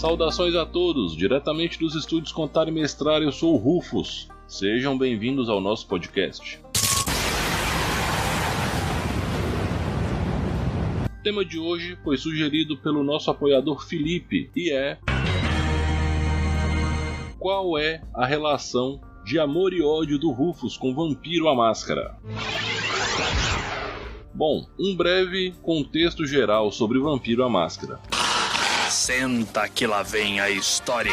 Saudações a todos, diretamente dos estúdios Contar e Mestrar, eu sou o Rufus. Sejam bem-vindos ao nosso podcast. O tema de hoje foi sugerido pelo nosso apoiador Felipe e é Qual é a relação de amor e ódio do Rufus com Vampiro a Máscara? Bom, um breve contexto geral sobre Vampiro a Máscara. Senta que lá vem a história.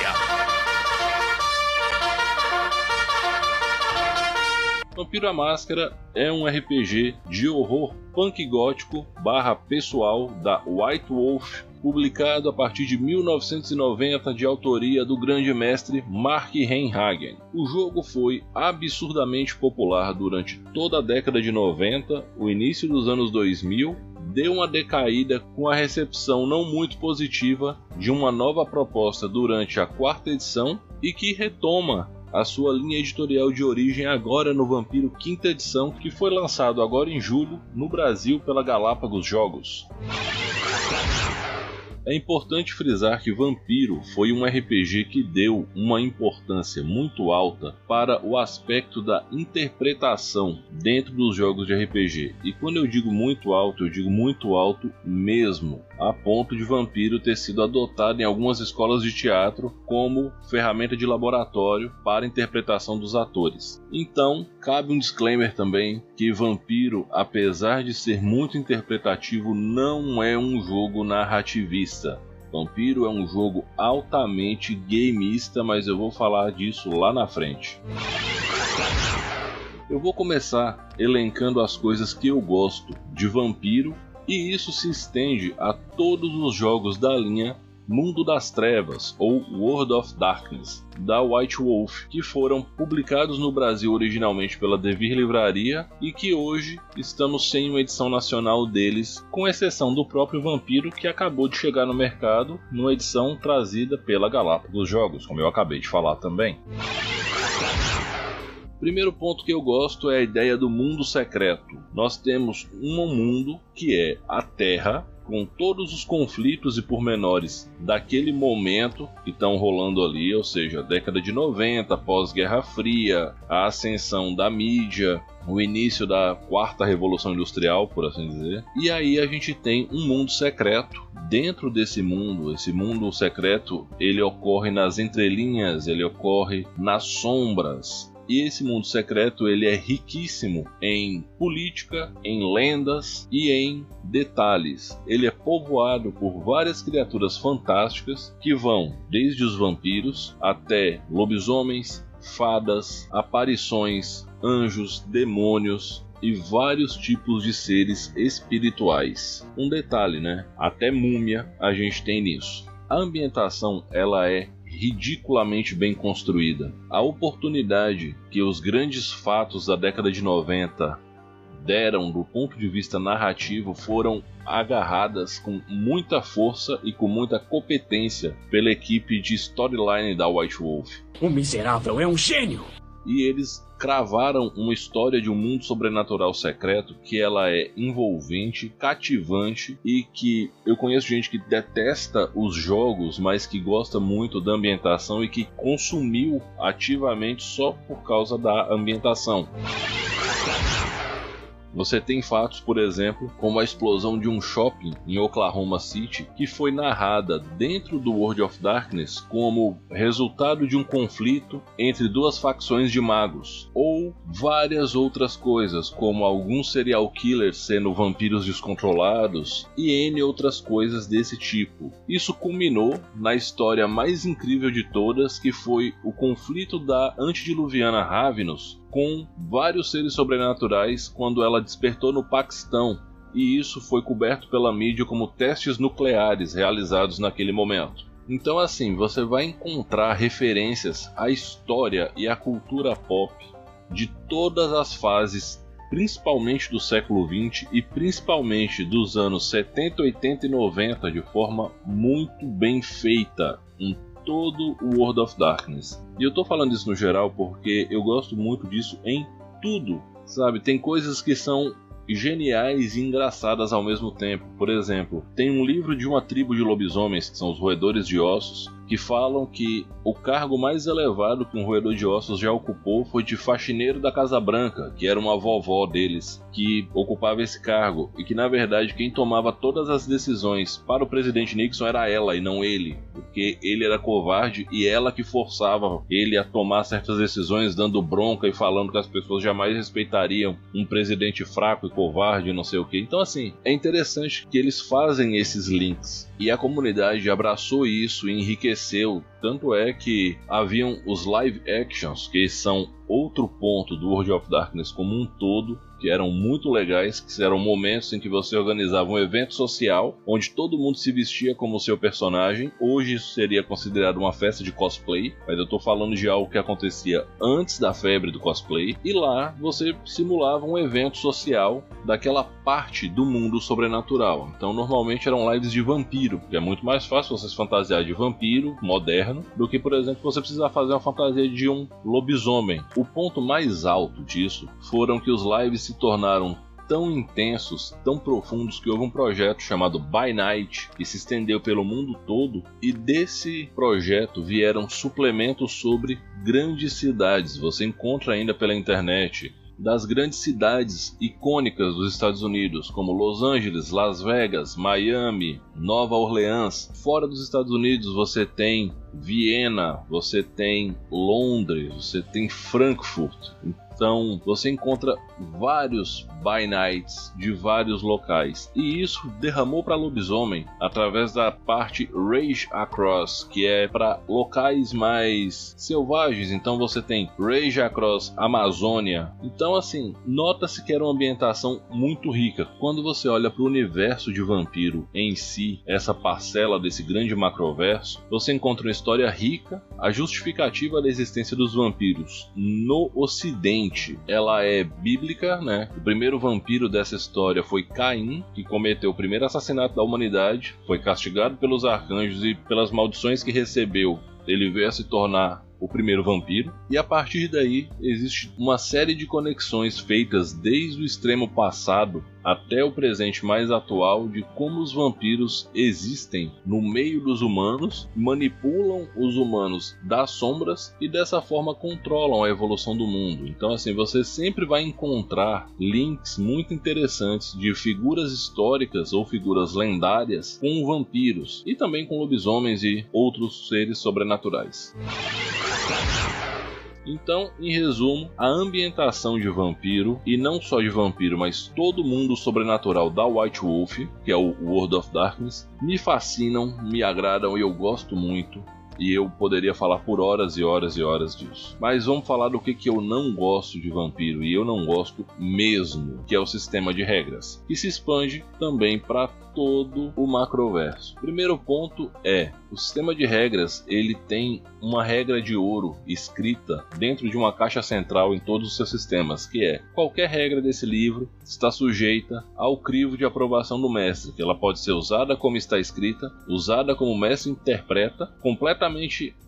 Vampiro a Máscara é um RPG de horror punk gótico barra pessoal da White Wolf, publicado a partir de 1990 de autoria do grande mestre Mark Reinhagen. O jogo foi absurdamente popular durante toda a década de 90, o início dos anos 2000 deu uma decaída com a recepção não muito positiva de uma nova proposta durante a quarta edição e que retoma a sua linha editorial de origem agora no Vampiro quinta edição, que foi lançado agora em julho no Brasil pela Galápagos Jogos. É importante frisar que Vampiro foi um RPG que deu uma importância muito alta para o aspecto da interpretação dentro dos jogos de RPG. E quando eu digo muito alto, eu digo muito alto mesmo, a ponto de Vampiro ter sido adotado em algumas escolas de teatro como ferramenta de laboratório para interpretação dos atores. Então, cabe um disclaimer também que Vampiro, apesar de ser muito interpretativo, não é um jogo narrativista Vampiro é um jogo altamente gameista, mas eu vou falar disso lá na frente. Eu vou começar elencando as coisas que eu gosto de Vampiro, e isso se estende a todos os jogos da linha Mundo das Trevas ou World of Darkness da White Wolf, que foram publicados no Brasil originalmente pela Devir Livraria e que hoje estamos sem uma edição nacional deles, com exceção do próprio Vampiro que acabou de chegar no mercado numa edição trazida pela Galápagos Jogos, como eu acabei de falar também. Primeiro ponto que eu gosto é a ideia do mundo secreto. Nós temos um mundo que é a Terra, com todos os conflitos e pormenores daquele momento que estão rolando ali, ou seja, década de 90, pós-Guerra Fria, a ascensão da mídia, o início da quarta revolução industrial, por assim dizer. E aí a gente tem um mundo secreto. Dentro desse mundo, esse mundo secreto, ele ocorre nas entrelinhas, ele ocorre nas sombras. E esse mundo secreto ele é riquíssimo em política, em lendas e em detalhes. Ele é povoado por várias criaturas fantásticas que vão desde os vampiros até lobisomens, fadas, aparições, anjos, demônios, e vários tipos de seres espirituais. Um detalhe, né? Até múmia a gente tem nisso. A ambientação ela é ridiculamente bem construída. A oportunidade que os grandes fatos da década de 90 deram do ponto de vista narrativo foram agarradas com muita força e com muita competência pela equipe de storyline da White Wolf. O miserável é um gênio! E eles cravaram uma história de um mundo sobrenatural secreto que ela é envolvente, cativante e que eu conheço gente que detesta os jogos, mas que gosta muito da ambientação e que consumiu ativamente só por causa da ambientação. Você tem fatos, por exemplo, como a explosão de um shopping em Oklahoma City, que foi narrada dentro do World of Darkness como resultado de um conflito entre duas facções de magos, ou várias outras coisas, como alguns serial killers sendo vampiros descontrolados e N outras coisas desse tipo. Isso culminou na história mais incrível de todas, que foi o conflito da antediluviana Ravenous com vários seres sobrenaturais quando ela despertou no Paquistão, e isso foi coberto pela mídia como testes nucleares realizados naquele momento. Então, assim, você vai encontrar referências à história e à cultura pop de todas as fases, principalmente do século XX e principalmente dos anos 70, 80 e 90, de forma muito bem feita. Um todo o World of Darkness. E eu tô falando isso no geral porque eu gosto muito disso em tudo, sabe? Tem coisas que são geniais e engraçadas ao mesmo tempo. Por exemplo, tem um livro de uma tribo de lobisomens, que são os roedores de ossos, que falam que o cargo mais elevado que um roedor de ossos já ocupou foi de faxineiro da Casa Branca, que era uma vovó deles, que ocupava esse cargo, e que na verdade quem tomava todas as decisões para o presidente Nixon era ela e não ele, porque ele era covarde e ela que forçava ele a tomar certas decisões, dando bronca e falando que as pessoas jamais respeitariam um presidente fraco e covarde, não sei o que. Então, assim, é interessante que eles fazem esses links e a comunidade abraçou isso e enriqueceu. Tanto é que haviam os live actions, que são outro ponto do World of Darkness como um todo, que eram muito legais, que eram momentos em que você organizava um evento social onde todo mundo se vestia como seu personagem. Hoje isso seria considerado uma festa de cosplay, mas eu estou falando de algo que acontecia antes da febre do cosplay. E lá você simulava um evento social daquela parte do mundo sobrenatural. Então normalmente eram lives de vampiro, que é muito mais fácil você se fantasiar de vampiro moderno do que, por exemplo, você precisar fazer uma fantasia de um lobisomem. O ponto mais alto disso foram que os lives se tornaram tão intensos, tão profundos que houve um projeto chamado By Night que se estendeu pelo mundo todo e desse projeto vieram suplementos sobre grandes cidades. Você encontra ainda pela internet das grandes cidades icônicas dos Estados Unidos, como Los Angeles, Las Vegas, Miami, Nova Orleans. Fora dos Estados Unidos você tem Viena, você tem Londres, você tem Frankfurt. Então você encontra vários by nights de vários locais e isso derramou para lobisomem através da parte Rage Across, que é para locais mais selvagens. Então você tem Rage Across Amazônia. Então assim, nota-se que era uma ambientação muito rica. Quando você olha para o universo de vampiro em si, essa parcela desse grande macroverso, você encontra uma história rica, a justificativa da existência dos vampiros no ocidente ela é bíblica, né? O primeiro vampiro dessa história foi Caim, que cometeu o primeiro assassinato da humanidade, foi castigado pelos arcanjos e pelas maldições que recebeu. Ele veio a se tornar o primeiro vampiro, e a partir daí existe uma série de conexões feitas desde o extremo passado até o presente mais atual de como os vampiros existem no meio dos humanos, manipulam os humanos das sombras e dessa forma controlam a evolução do mundo. Então assim, você sempre vai encontrar links muito interessantes de figuras históricas ou figuras lendárias com vampiros e também com lobisomens e outros seres sobrenaturais. Então, em resumo, a ambientação de vampiro, e não só de vampiro, mas todo mundo sobrenatural da White Wolf, que é o World of Darkness, me fascinam, me agradam e eu gosto muito. E eu poderia falar por horas e horas e horas disso. Mas vamos falar do que, que eu não gosto de vampiro, e eu não gosto mesmo, que é o sistema de regras, que se expande também para todo o macroverso. Primeiro ponto é o sistema de regras ele tem uma regra de ouro escrita dentro de uma caixa central em todos os seus sistemas, que é qualquer regra desse livro está sujeita ao crivo de aprovação do mestre, que ela pode ser usada como está escrita, usada como o mestre interpreta, completamente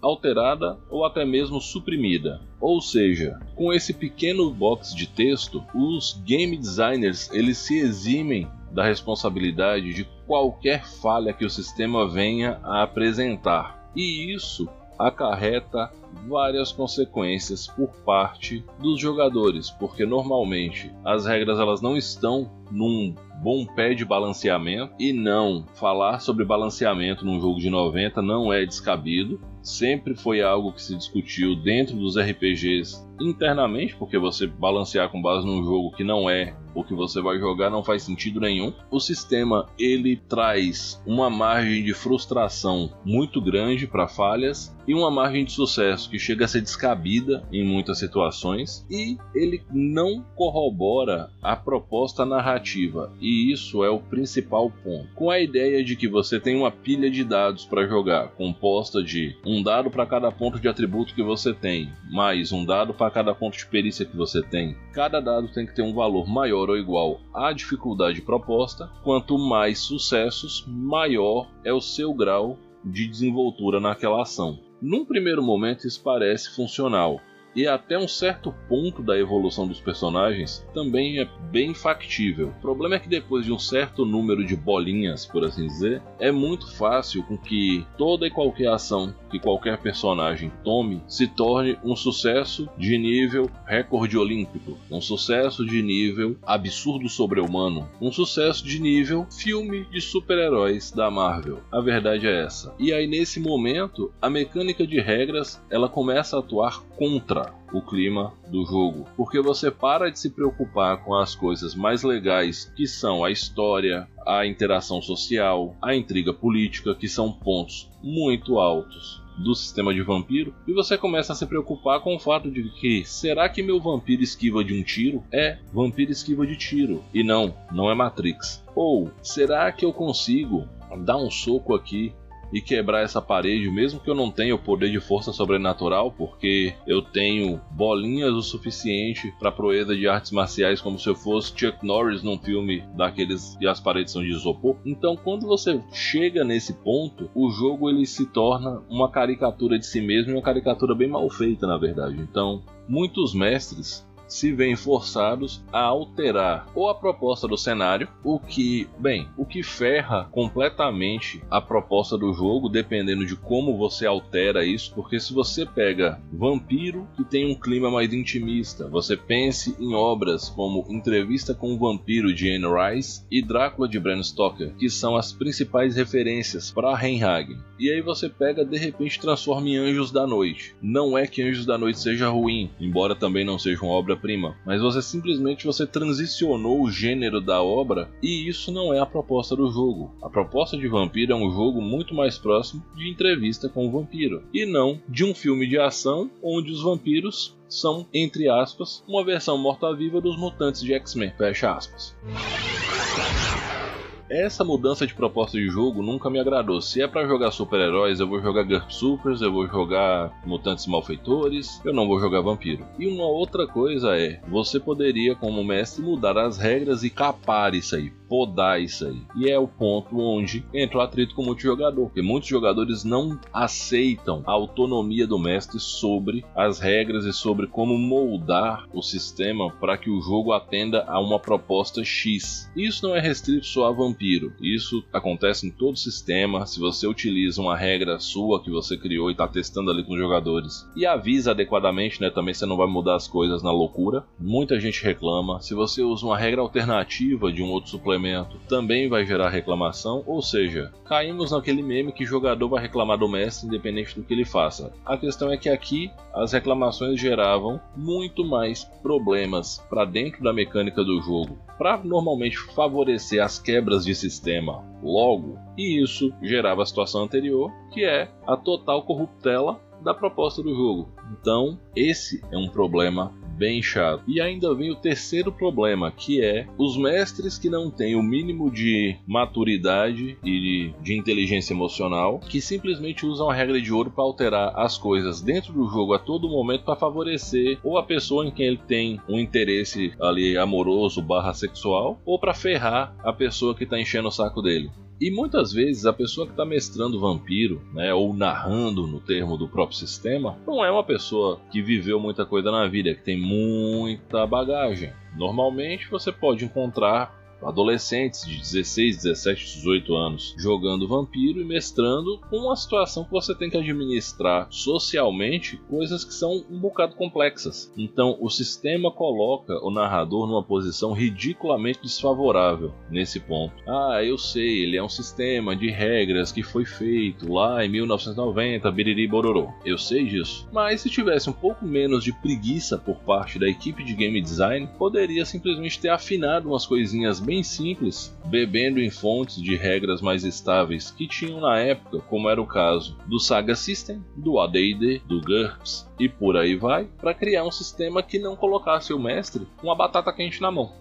alterada ou até mesmo suprimida. Ou seja, com esse pequeno box de texto, os game designers eles se eximem da responsabilidade de qualquer falha que o sistema venha a apresentar. E isso acarreta várias consequências por parte dos jogadores, porque normalmente as regras elas não estão num bom pé de balanceamento e não falar sobre balanceamento num jogo de 90 não é descabido. Sempre foi algo que se discutiu dentro dos RPGs internamente, porque você balancear com base num jogo que não é o que você vai jogar não faz sentido nenhum. O sistema ele traz uma margem de frustração muito grande para falhas e uma margem de sucesso que chega a ser descabida em muitas situações e ele não corrobora a proposta narrativa e isso é o principal ponto. Com a ideia de que você tem uma pilha de dados para jogar composta de um dado para cada ponto de atributo que você tem, mais um dado para cada ponto de perícia que você tem. Cada dado tem que ter um valor maior ou igual à dificuldade proposta. Quanto mais sucessos, maior é o seu grau de desenvoltura naquela ação. Num primeiro momento, isso parece funcional. E até um certo ponto da evolução dos personagens também é bem factível. O problema é que depois de um certo número de bolinhas, por assim dizer, é muito fácil com que toda e qualquer ação que qualquer personagem tome se torne um sucesso de nível recorde olímpico, um sucesso de nível absurdo sobre-humano, um sucesso de nível filme de super-heróis da Marvel. A verdade é essa. E aí nesse momento, a mecânica de regras, ela começa a atuar contra o clima do jogo, porque você para de se preocupar com as coisas mais legais, que são a história, a interação social, a intriga política, que são pontos muito altos do sistema de vampiro, e você começa a se preocupar com o fato de que será que meu vampiro esquiva de um tiro? É, vampiro esquiva de tiro, e não, não é Matrix. Ou será que eu consigo dar um soco aqui e quebrar essa parede, mesmo que eu não tenha o poder de força sobrenatural, porque eu tenho bolinhas o suficiente para proeza de artes marciais, como se eu fosse Chuck Norris num filme daqueles e as paredes são de isopor. Então, quando você chega nesse ponto, o jogo ele se torna uma caricatura de si mesmo e uma caricatura bem mal feita, na verdade. Então, muitos mestres se veem forçados a alterar ou a proposta do cenário, o que, bem, o que ferra completamente a proposta do jogo, dependendo de como você altera isso, porque se você pega Vampiro, que tem um clima mais intimista, você pense em obras como Entrevista com o Vampiro de Anne Rice e Drácula de Bram Stoker, que são as principais referências para Reinhagen. E aí você pega, de repente, transforma em Anjos da Noite. Não é que Anjos da Noite seja ruim, embora também não seja uma obra obra-prima, mas você simplesmente você transicionou o gênero da obra e isso não é a proposta do jogo. A proposta de Vampiro é um jogo muito mais próximo de entrevista com o vampiro e não de um filme de ação onde os vampiros são, entre aspas, uma versão morta-viva dos mutantes de X-Men. Fecha aspas essa mudança de proposta de jogo nunca me agradou. Se é para jogar super-heróis, eu vou jogar GURP Supers, eu vou jogar Mutantes Malfeitores, eu não vou jogar Vampiro. E uma outra coisa é, você poderia, como mestre, mudar as regras e capar isso aí podar isso aí. E é o ponto onde entra o atrito com o multijogador, porque muitos jogadores não aceitam a autonomia do mestre sobre as regras e sobre como moldar o sistema para que o jogo atenda a uma proposta X. Isso não é restrito só a Vampiro, isso acontece em todo sistema. Se você utiliza uma regra sua que você criou e está testando ali com os jogadores e avisa adequadamente, né? Também você não vai mudar as coisas na loucura. Muita gente reclama. Se você usa uma regra alternativa de um outro suplemento também vai gerar reclamação, ou seja, caímos naquele meme que jogador vai reclamar do mestre independente do que ele faça. A questão é que aqui as reclamações geravam muito mais problemas para dentro da mecânica do jogo, para normalmente favorecer as quebras de sistema logo, e isso gerava a situação anterior, que é a total corruptela da proposta do jogo. Então, esse é um problema bem chato. E ainda vem o terceiro problema, que é os mestres que não têm o mínimo de maturidade e de, inteligência emocional, que simplesmente usam a regra de ouro para alterar as coisas dentro do jogo a todo momento para favorecer ou a pessoa em quem ele tem um interesse ali amoroso barra sexual, ou para ferrar a pessoa que está enchendo o saco dele. E muitas vezes a pessoa que está mestrando vampiro, né, ou narrando no termo do próprio sistema, não é uma pessoa que viveu muita coisa na vida, que tem muita bagagem. Normalmente você pode encontrar adolescentes de 16, 17, 18 anos jogando vampiro e mestrando com uma situação que você tem que administrar socialmente coisas que são um bocado complexas. Então o sistema coloca o narrador numa posição ridiculamente desfavorável nesse ponto. Ah, eu sei, ele é um sistema de regras que foi feito lá em 1990, biriri bororô. Eu sei disso. Mas se tivesse um pouco menos de preguiça por parte da equipe de game design, poderia simplesmente ter afinado umas coisinhas bem simples, bebendo em fontes de regras mais estáveis que tinham na época, como era o caso do Saga System, do AD&D, do GURPS e por aí vai, para criar um sistema que não colocasse o mestre com a batata quente na mão.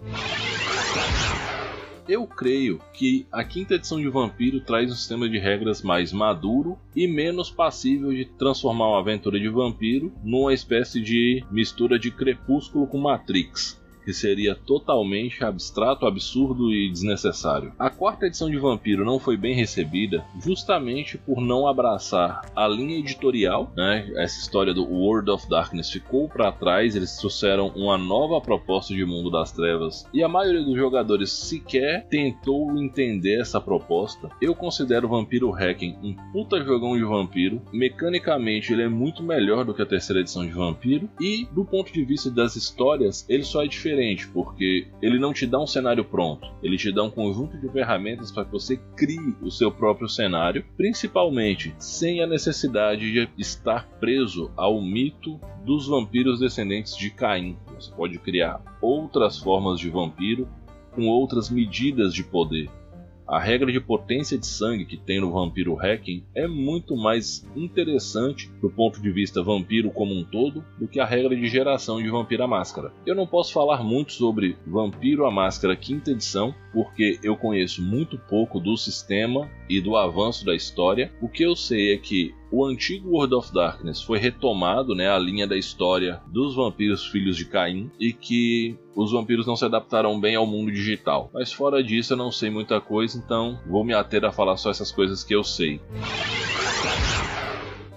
Eu creio que a quinta edição de Vampiro traz um sistema de regras mais maduro e menos passível de transformar uma aventura de vampiro numa espécie de mistura de Crepúsculo com Matrix que seria totalmente abstrato, absurdo e desnecessário. A quarta edição de Vampiro não foi bem recebida justamente por não abraçar a linha editorial, né? Essa história do World of Darkness ficou para trás, eles trouxeram uma nova proposta de mundo das trevas e a maioria dos jogadores sequer tentou entender essa proposta. Eu considero Vampiro Hacking um puta jogão de vampiro, mecanicamente ele é muito melhor do que a terceira edição de Vampiro e do ponto de vista das histórias, ele só é diferente porque ele não te dá um cenário pronto, ele te dá um conjunto de ferramentas para que você crie o seu próprio cenário, principalmente sem a necessidade de estar preso ao mito dos vampiros descendentes de Caim. Você pode criar outras formas de vampiro com outras medidas de poder. A regra de potência de sangue que tem no Vampiro Hacking é muito mais interessante do ponto de vista vampiro como um todo do que a regra de geração de Vampiro Máscara. Eu não posso falar muito sobre Vampiro à Máscara quinta edição, porque eu conheço muito pouco do sistema e do avanço da história. O que eu sei é que o antigo World of Darkness foi retomado, né, a linha da história dos vampiros filhos de Caim e que os vampiros não se adaptaram bem ao mundo digital. Mas fora disso eu não sei muita coisa, então vou me ater a falar só essas coisas que eu sei.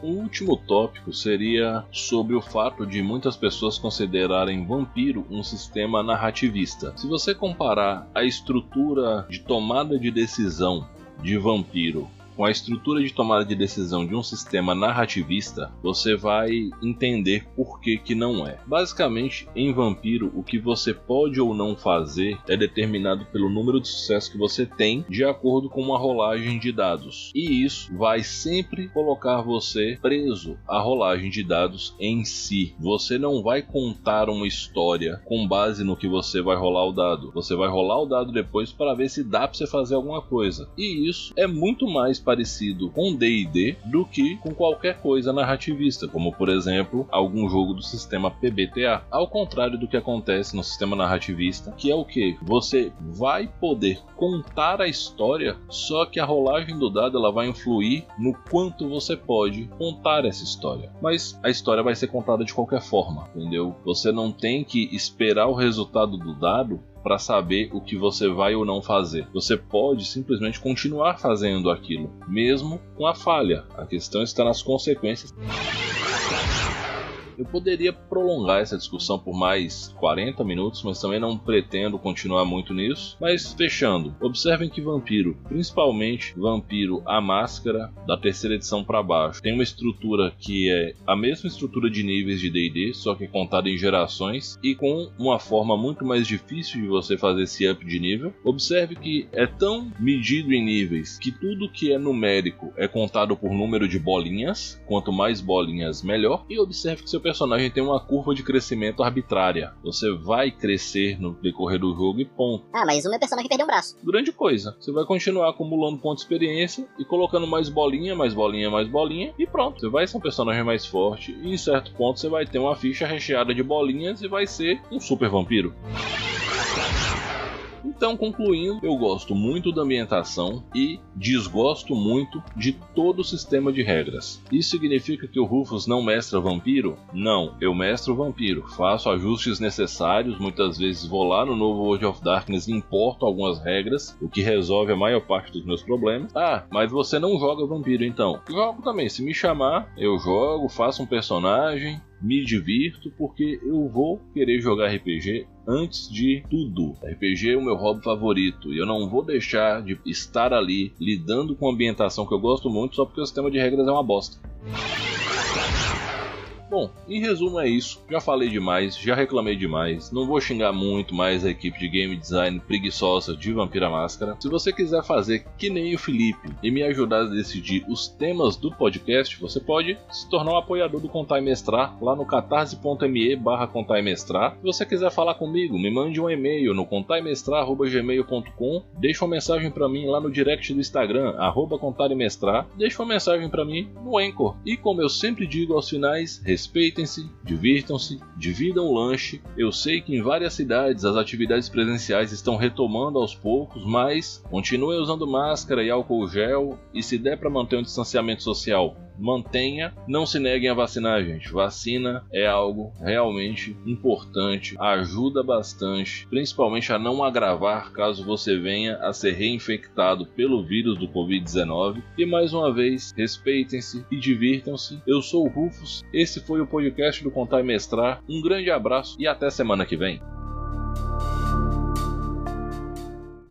O último tópico seria sobre o fato de muitas pessoas considerarem Vampiro um sistema narrativista. Se você comparar a estrutura de tomada de decisão de Vampiro com a estrutura de tomada de decisão de um sistema narrativista, você vai entender por que, que não é. Basicamente, em Vampiro, o que você pode ou não fazer é determinado pelo número de sucesso que você tem de acordo com uma rolagem de dados. E isso vai sempre colocar você preso à rolagem de dados em si. Você não vai contar uma história com base no que você vai rolar o dado. Você vai rolar o dado depois para ver se dá para você fazer alguma coisa. E isso é muito mais parecido com D&D do que com qualquer coisa narrativista, como por exemplo algum jogo do sistema PBTA. Ao contrário do que acontece no sistema narrativista, que é o que você vai poder contar a história, só que a rolagem do dado ela vai influir no quanto você pode contar essa história. Mas a história vai ser contada de qualquer forma, entendeu? Você não tem que esperar o resultado do dado para saber o que você vai ou não fazer. Você pode simplesmente continuar fazendo aquilo, mesmo com a falha. A questão está nas consequências. Eu poderia prolongar essa discussão por mais 40 minutos, mas também não pretendo continuar muito nisso. Mas fechando, observem que Vampiro, principalmente Vampiro a Máscara da terceira edição para baixo, tem uma estrutura que é a mesma estrutura de níveis de D&D, só que contada em gerações e com uma forma muito mais difícil de você fazer esse up de nível. Observe que é tão medido em níveis que tudo que é numérico é contado por número de bolinhas, quanto mais bolinhas melhor, e observe que seu personagem tem uma curva de crescimento arbitrária. Você vai crescer no decorrer do jogo e ponto. Ah, mas o meu personagem perdeu um braço. Grande coisa. Você vai continuar acumulando ponto de experiência e colocando mais bolinha, mais bolinha, mais bolinha e pronto. Você vai ser um personagem mais forte e em certo ponto você vai ter uma ficha recheada de bolinhas e vai ser um super vampiro. Então, concluindo, eu gosto muito da ambientação e desgosto muito de todo o sistema de regras. Isso significa que o Rufus não mestra vampiro? Não, eu mestro vampiro, faço ajustes necessários, muitas vezes vou lá no novo World of Darkness e importo algumas regras, o que resolve a maior parte dos meus problemas. Ah, mas você não joga vampiro então? Jogo também, se me chamar, eu jogo, faço um personagem, me divirto porque eu vou querer jogar RPG antes de tudo. RPG é o meu hobby favorito e eu não vou deixar de estar ali lidando com a ambientação que eu gosto muito só porque o sistema de regras é uma bosta. Bom, em resumo é isso. Já falei demais, já reclamei demais. Não vou xingar muito mais a equipe de game design preguiçosa de Vampira Máscara. Se você quiser fazer que nem o Felipe e me ajudar a decidir os temas do podcast, você pode se tornar um apoiador do Contar Mestrar lá no catarse.me barra Mestrar. Se você quiser falar comigo, me mande um e-mail no contaimestrar.gmail.com Deixa uma mensagem para mim lá no direct do Instagram, arroba Contar Mestrar. Deixa uma mensagem para mim no Anchor. E como eu sempre digo aos finais, Respeitem-se, divirtam-se, dividam o lanche. Eu sei que em várias cidades as atividades presenciais estão retomando aos poucos, mas continuem usando máscara e álcool gel e se der para manter um distanciamento social, mantenha, não se neguem a vacinar, gente. Vacina é algo realmente importante, ajuda bastante, principalmente a não agravar caso você venha a ser reinfectado pelo vírus do Covid-19. E mais uma vez, respeitem-se e divirtam-se. Eu sou o Rufus, esse foi o podcast do Contar e Mestrar. Um grande abraço e até semana que vem.